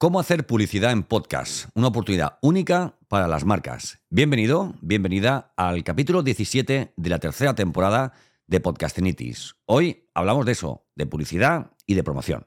¿Cómo hacer publicidad en podcast? Una oportunidad única para las marcas. Bienvenido, bienvenida al capítulo 17 de la tercera temporada de Podcastinitis. Hoy hablamos de eso, de publicidad y de promoción.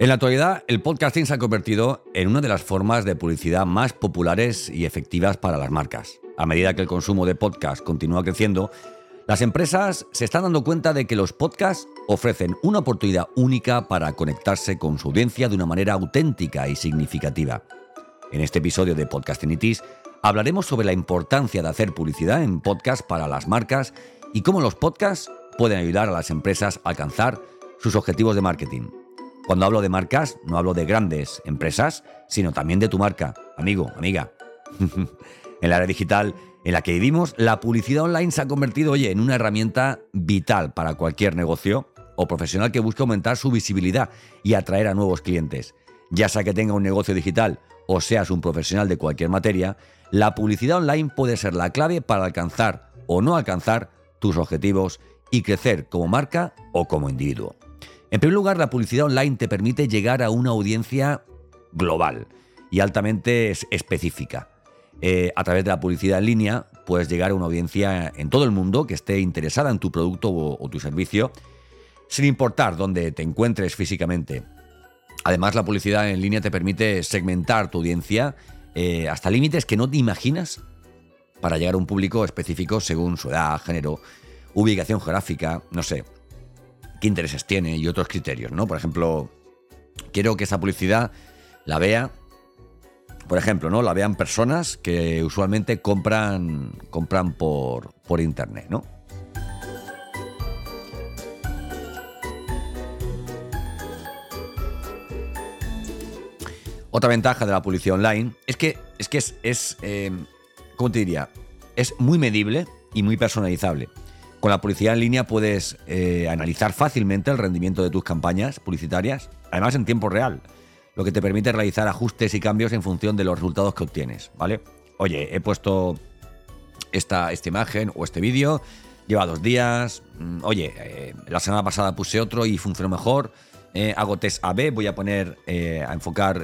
En la actualidad, el podcasting se ha convertido en una de las formas de publicidad más populares y efectivas para las marcas. A medida que el consumo de podcast continúa creciendo, las empresas se están dando cuenta de que los podcasts ofrecen una oportunidad única para conectarse con su audiencia de una manera auténtica y significativa. En este episodio de Podcastinitis hablaremos sobre la importancia de hacer publicidad en podcast para las marcas y cómo los podcasts pueden ayudar a las empresas a alcanzar sus objetivos de marketing. Cuando hablo de marcas, no hablo de grandes empresas, sino también de tu marca, amigo, amiga. en la era digital en la que vivimos, la publicidad online se ha convertido, oye, en una herramienta vital para cualquier negocio o profesional que busque aumentar su visibilidad y atraer a nuevos clientes. Ya sea que tenga un negocio digital o seas un profesional de cualquier materia, la publicidad online puede ser la clave para alcanzar o no alcanzar tus objetivos y crecer como marca o como individuo. En primer lugar, la publicidad online te permite llegar a una audiencia global y altamente específica. Eh, a través de la publicidad en línea puedes llegar a una audiencia en todo el mundo que esté interesada en tu producto o, tu servicio, sin importar dónde te encuentres físicamente. Además, la publicidad en línea te permite segmentar tu audiencia eh, hasta límites que no te imaginas para llegar a un público específico según su edad, género, ubicación geográfica, no sé, qué intereses tiene y otros criterios, ¿no? Por ejemplo, quiero que esa publicidad la vea por ejemplo, ¿no? La vean personas que usualmente compran, compran por, por internet, ¿no? Otra ventaja de la publicidad online es que es, que es, em, ¿cómo te diría? Es muy medible y muy personalizable. Con la publicidad en línea puedes eh, analizar fácilmente el rendimiento de tus campañas publicitarias, además en tiempo real lo que te permite realizar ajustes y cambios en función de los resultados que obtienes, ¿vale? Oye, he puesto esta, esta imagen o este vídeo, lleva dos días, mm, oye, eh, la semana pasada puse otro y funcionó mejor, eh, hago test AB, voy a poner a enfocar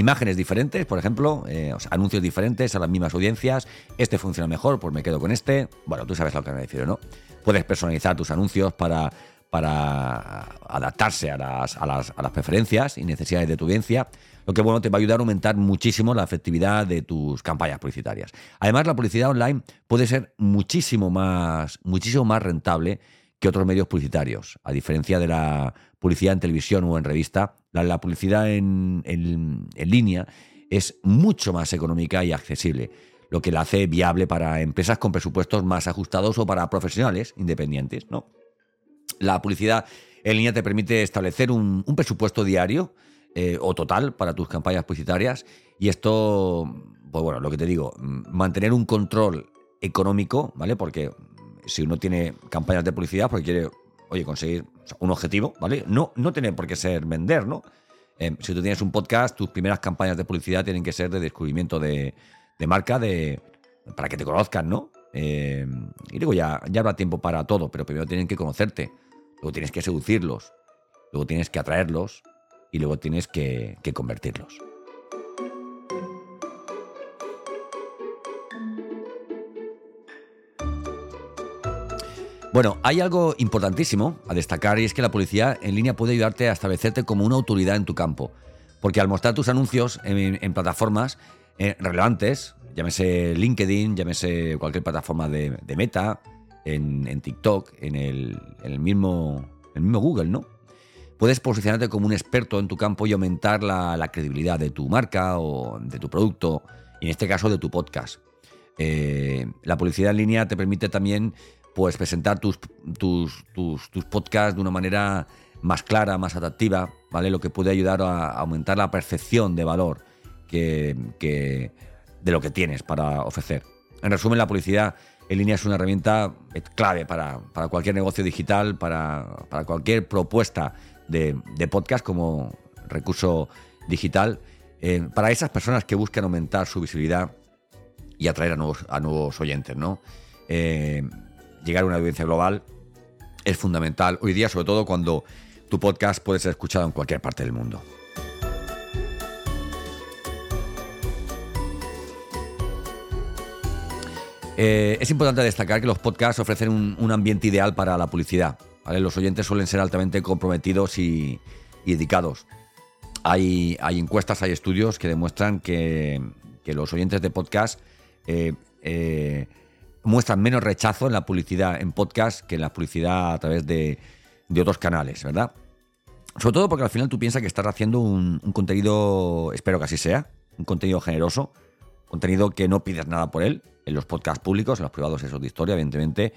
imágenes diferentes, por ejemplo, anuncios diferentes a las mismas audiencias, este funciona mejor, pues me quedo con este, bueno, tú sabes a lo que me refiero, ¿no? Puedes personalizar tus anuncios para adaptarse a las, preferencias y necesidades de tu audiencia, lo que bueno te va a ayudar a aumentar muchísimo la efectividad de tus campañas publicitarias. Además, la publicidad online puede ser muchísimo más rentable que otros medios publicitarios. A diferencia de la publicidad en televisión o en revista, la, publicidad en, en, línea es mucho más económica y accesible lo que la hace viable para empresas con presupuestos más ajustados o para profesionales independientes, ¿no? La publicidad en línea te permite establecer un, presupuesto diario eh, o total para tus campañas publicitarias y esto, pues bueno, lo que te digo, mantener un control económico, ¿vale? Porque si uno tiene campañas de publicidad porque quiere, oye, conseguir un objetivo, ¿vale? No, no tiene por qué ser vender, ¿no? Eh, si tú tienes un podcast, tus primeras campañas de publicidad tienen que ser de descubrimiento de, marca, de, para que te conozcan, ¿no? Eh, y digo, ya, ya habrá tiempo para todo, pero primero tienen que conocerte. Luego tienes que seducirlos, luego tienes que atraerlos y luego tienes que, convertirlos. Bueno, hay algo importantísimo a destacar y es que la publicidad en línea puede ayudarte a establecerte como una autoridad en tu campo. Porque al mostrar tus anuncios en, plataformas, eh, relevantes, llámese LinkedIn, llámese cualquier plataforma de, meta, en, TikTok, en el, mismo, el mismo Google, ¿no? Puedes posicionarte como un experto en tu campo y aumentar la, credibilidad de tu marca o de tu producto, y en este caso de tu podcast. Eh, la publicidad en línea te permite también pues, presentar tus, tus, tus, podcasts de una manera más clara, más atractiva, ¿vale? Lo que puede ayudar a aumentar la percepción de valor que, de lo que tienes para ofrecer. En resumen, la publicidad en línea es una herramienta clave para, cualquier negocio digital, para, para cualquier propuesta de, podcast como recurso digital eh, para esas personas que buscan aumentar su visibilidad y atraer a nuevos, a nuevos oyentes. ¿no? Eh, llegar a una audiencia global es fundamental hoy día, sobre todo cuando tu podcast puede ser escuchado en cualquier parte del mundo. Eh, es importante destacar que los podcasts ofrecen un ambiente ideal para la publicidad. Los oyentes suelen ser altamente comprometidos y, dedicados. Hay, encuestas, hay estudios que demuestran que, los oyentes de podcast eh, eh, muestran menos rechazo en la publicidad en podcast que en la publicidad a través de, otros canales, ¿verdad? Sobre todo porque al final tú piensas que estás haciendo un, contenido, espero que así sea, un contenido generoso, contenido que no pides nada por él, en los podcasts públicos, en los privados eso de historia, evidentemente,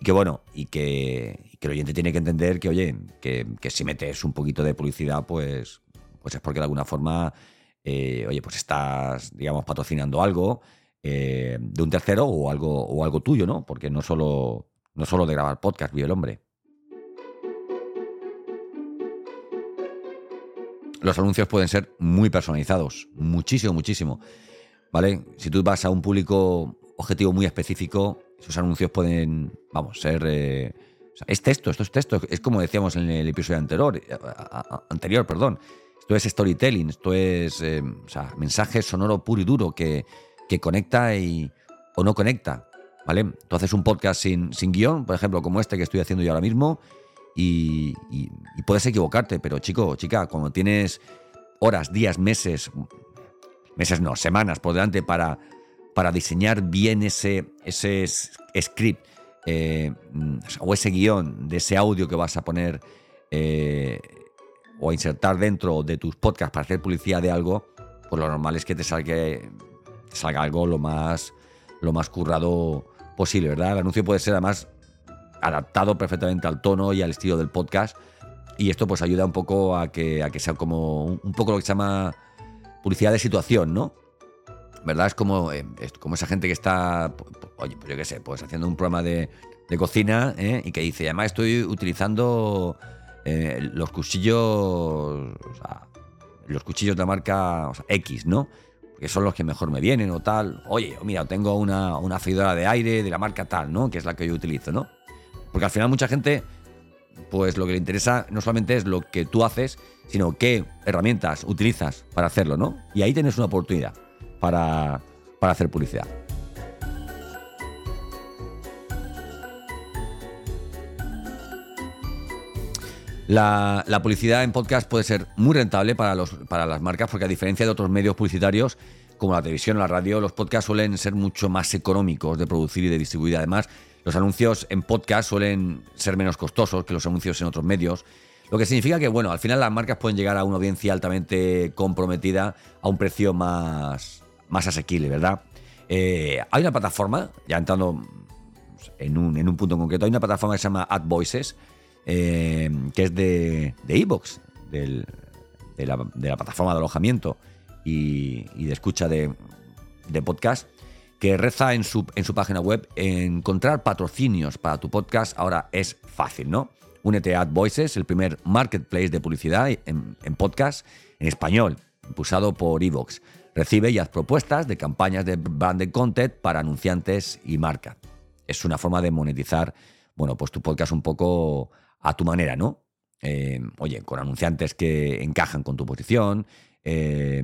y que bueno, y que, el oyente tiene que entender que, oye, que, si metes un poquito de publicidad, pues, pues es porque de alguna forma, eh, oye, pues estás, digamos, patrocinando algo eh, de un tercero o algo, o algo tuyo, ¿no? Porque no solo, no solo de grabar podcast vive el hombre. Los anuncios pueden ser muy personalizados, muchísimo, muchísimo. ¿Vale? Si tú vas a un público objetivo muy específico, esos anuncios pueden, vamos, ser... Eh, es texto, esto es texto, es como decíamos en el episodio anterior, eh, anterior perdón. Esto es storytelling, esto es eh, o sea, mensaje sonoro puro y duro que, que conecta y, o no conecta. ¿Vale? Tú haces un podcast sin, sin guion, por ejemplo, como este que estoy haciendo yo ahora mismo, y, puedes equivocarte, pero chico, chica, cuando tienes horas, días, meses, meses no, semanas por delante para para diseñar bien ese, ese script eh, o ese guion de ese audio que vas a poner eh, o insertar dentro de tus podcasts para hacer publicidad de algo, pues lo normal es que te salga, salga algo lo más, lo más currado posible, ¿verdad? El anuncio puede ser además adaptado perfectamente al tono y al estilo del podcast y esto pues ayuda un poco a que, a que sea como un poco lo que se llama publicidad de situación, ¿no? ¿verdad? Es como, eh, como esa gente que está, oye, pues yo qué sé, pues haciendo un programa de, cocina ¿eh? y que dice, además estoy utilizando eh, los cuchillos, o sea, los cuchillos de la marca X, ¿no? Que son los que mejor me vienen o tal. Oye, mira, tengo una, una freidora de aire de la marca tal, ¿no? Que es la que yo utilizo, ¿no? Porque al final mucha gente, pues lo que le interesa no solamente es lo que tú haces, sino qué herramientas utilizas para hacerlo, ¿no? Y ahí tienes una oportunidad para, hacer publicidad. La, publicidad en podcast puede ser muy rentable para, los, para las marcas porque a diferencia de otros medios publicitarios como la televisión o la radio, los podcasts suelen ser mucho más económicos de producir y de distribuir. Además, los anuncios en podcast suelen ser menos costosos que los anuncios en otros medios. Lo que significa que, bueno, al final las marcas pueden llegar a una audiencia altamente comprometida a un precio más, más asequible, ¿verdad? Eh, hay una plataforma, ya entrando en un, en un punto en concreto, hay una plataforma que se llama AdVoices, eh, que es de Evox, de, la, plataforma de alojamiento y, de escucha de, podcast, que reza en su, en su página web, encontrar patrocinios para tu podcast ahora es fácil, ¿no? Únete a AdVoices, el primer marketplace de publicidad en, podcast en español, impulsado por Evox. Recibe y haz propuestas de campañas de branded content para anunciantes y marca. Es una forma de monetizar, bueno, pues tu podcast un poco a tu manera, ¿no? Eh, oye, con anunciantes que encajan con tu posición. Eh,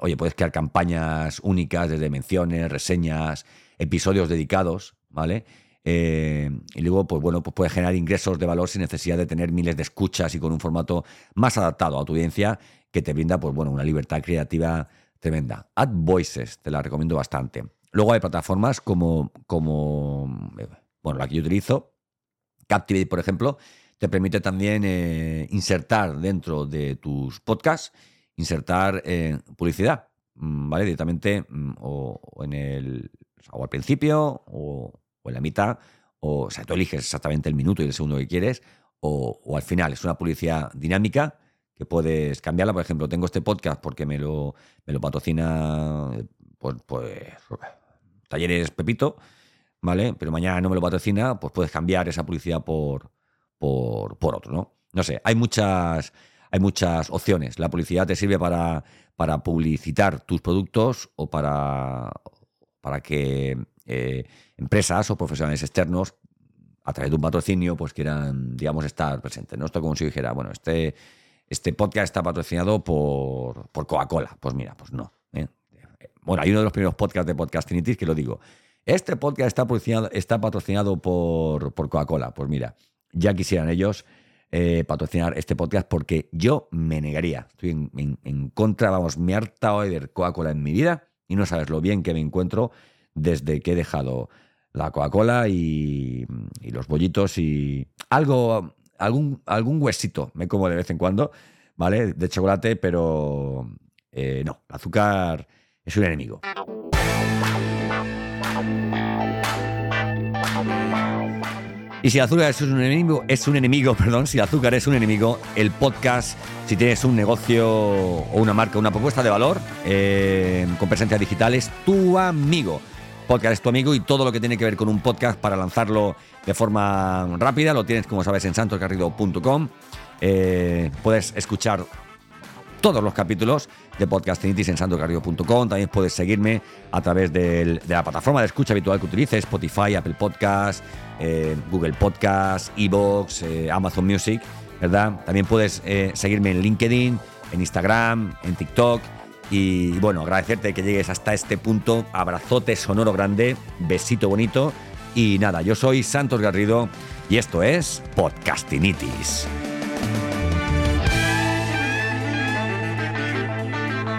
oye, puedes crear campañas únicas desde menciones, reseñas, episodios dedicados, ¿vale? Eh, y luego, pues bueno, pues puedes generar ingresos de valor sin necesidad de tener miles de escuchas y con un formato más adaptado a tu audiencia que te brinda, pues bueno, una libertad creativa tremenda. AdVoices, te la recomiendo bastante. Luego hay plataformas como, como bueno, la que yo utilizo, Captivate, por ejemplo, te permite también eh, insertar dentro de tus podcasts, insertar eh, publicidad, mm, ¿vale? Directamente mm, o, en el, o al principio o, en la mitad, o, sea, tú eliges exactamente el minuto y el segundo que quieres, o, al final. Es una publicidad dinámica que puedes cambiarla. Por ejemplo, tengo este podcast porque me lo, me lo patrocina pues, pues, Talleres Pepito, ¿vale? Pero mañana no me lo patrocina, pues puedes cambiar esa publicidad por, por, por otro, ¿no? No sé, hay muchas, hay muchas opciones. La publicidad te sirve para, para publicitar tus productos o para, para que eh, empresas o profesionales externos a través de un patrocinio pues quieran, digamos, estar presentes. ¿no? Esto como si dijera, bueno, este, este podcast está patrocinado por, por Coca-Cola. Pues mira, pues no. ¿eh? Bueno, hay uno de los primeros podcasts de Podcastinitis que lo digo. Este podcast está patrocinado, está patrocinado por, por Coca-Cola. Pues mira, ya quisieran ellos eh, patrocinar este podcast porque yo me negaría. Estoy en, contra, vamos, me he hartado de Coca-Cola en mi vida y no sabes lo bien que me encuentro desde que he dejado la Coca-Cola y, los bollitos y algo, algún, algún huesito me como de vez en cuando, ¿vale? De chocolate, pero eh, no, el azúcar es un enemigo. Y si el azúcar es un enemigo, es un enemigo, perdón, si el azúcar es un enemigo, el podcast, si tienes un negocio o una marca, una propuesta de valor eh, con presencia digital, es tu amigo. Podcast es tu amigo y todo lo que tiene que ver con un podcast para lanzarlo de forma rápida lo tienes, como sabes, en santosgarrido.com. Eh, puedes escuchar todos los capítulos de Podcastinitis en santosgarrido.com. También puedes seguirme a través de la plataforma de escucha habitual que utilices, Spotify, Apple Podcast, eh, Google Podcast, Evox, eh, Amazon Music, ¿verdad? También puedes seguirme en LinkedIn, en Instagram, en TikTok y bueno, agradecerte que llegues hasta este punto. Abrazote sonoro grande, besito bonito. Y nada, yo soy Santos Garrido y esto es Podcastinitis.